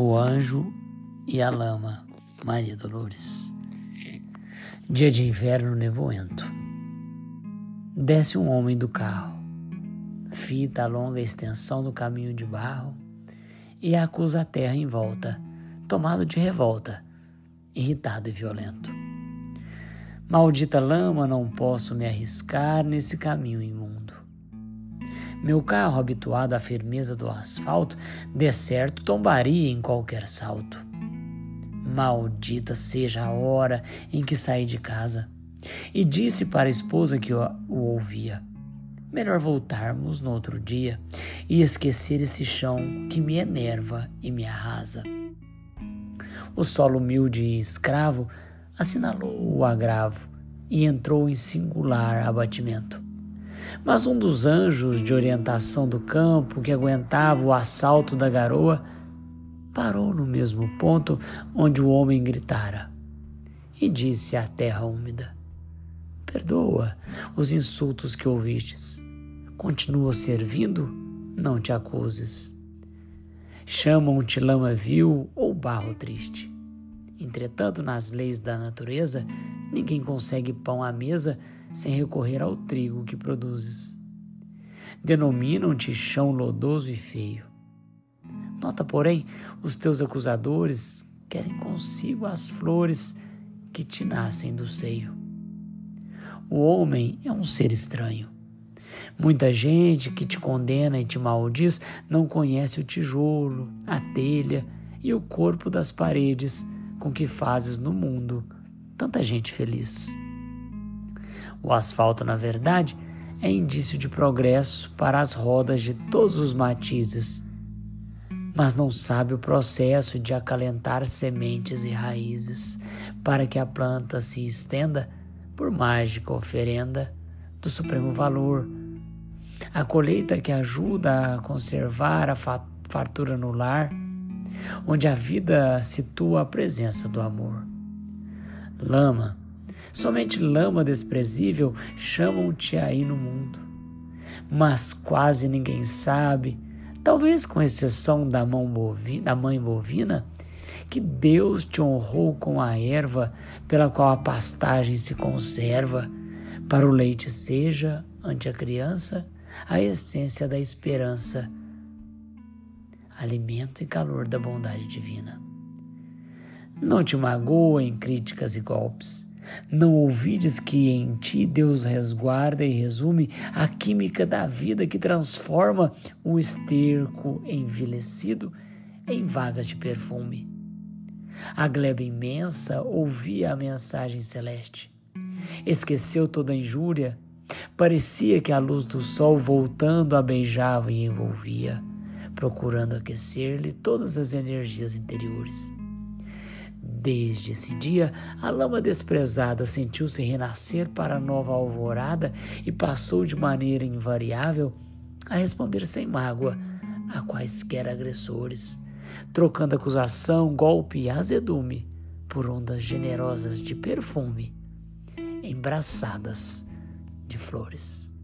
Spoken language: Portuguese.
O anjo e a lama, Maria Dolores. Dia de inverno nevoento. Desce um homem do carro, fita a longa extensão do caminho de barro e acusa a terra em volta, tomado de revolta, irritado e violento. Maldita lama, não posso me arriscar nesse caminho imundo. Meu carro, habituado à firmeza do asfalto, de certo tombaria em qualquer salto. Maldita seja a hora em que saí de casa. E disse para a esposa que o ouvia: Melhor voltarmos no outro dia e esquecer esse chão que me enerva e me arrasa. O solo humilde e escravo assinalou o agravo e entrou em singular abatimento. Mas um dos anjos de orientação do campo que aguentava o assalto da garoa parou no mesmo ponto onde o homem gritara e disse à terra úmida: Perdoa os insultos que ouvistes. Continua servindo, não te acuses. Chamam-te lama vil ou barro triste. Entretanto, nas leis da natureza, ninguém consegue pão à mesa sem recorrer ao trigo que produzes. Denominam-te chão lodoso e feio. Nota, porém, os teus acusadores querem consigo as flores que te nascem do seio. O homem é um ser estranho. Muita gente que te condena e te maldiz não conhece o tijolo, a telha e o corpo das paredes com que fazes no mundo tanta gente feliz. O asfalto, na verdade, é indício de progresso para as rodas de todos os matizes, mas não sabe o processo de acalentar sementes e raízes para que a planta se estenda por mágica oferenda do supremo valor. A colheita que ajuda a conservar a fartura no lar, onde a vida situa a presença do amor. Lama Somente lama desprezível chamam-te aí no mundo. Mas quase ninguém sabe, talvez com exceção da, bovina, da mãe bovina, que Deus te honrou com a erva pela qual a pastagem se conserva, para o leite seja, ante a criança, a essência da esperança, alimento e calor da bondade divina. Não te magoem críticas e golpes não ouvides que em ti Deus resguarda e resume a química da vida que transforma o esterco envelhecido em vagas de perfume. A gleba imensa ouvia a mensagem celeste. Esqueceu toda a injúria. Parecia que a luz do sol voltando a beijava e envolvia, procurando aquecer-lhe todas as energias interiores. Desde esse dia, a lama desprezada sentiu-se renascer para a nova alvorada e passou de maneira invariável a responder sem mágoa a quaisquer agressores, trocando acusação, golpe e azedume por ondas generosas de perfume, embraçadas de flores.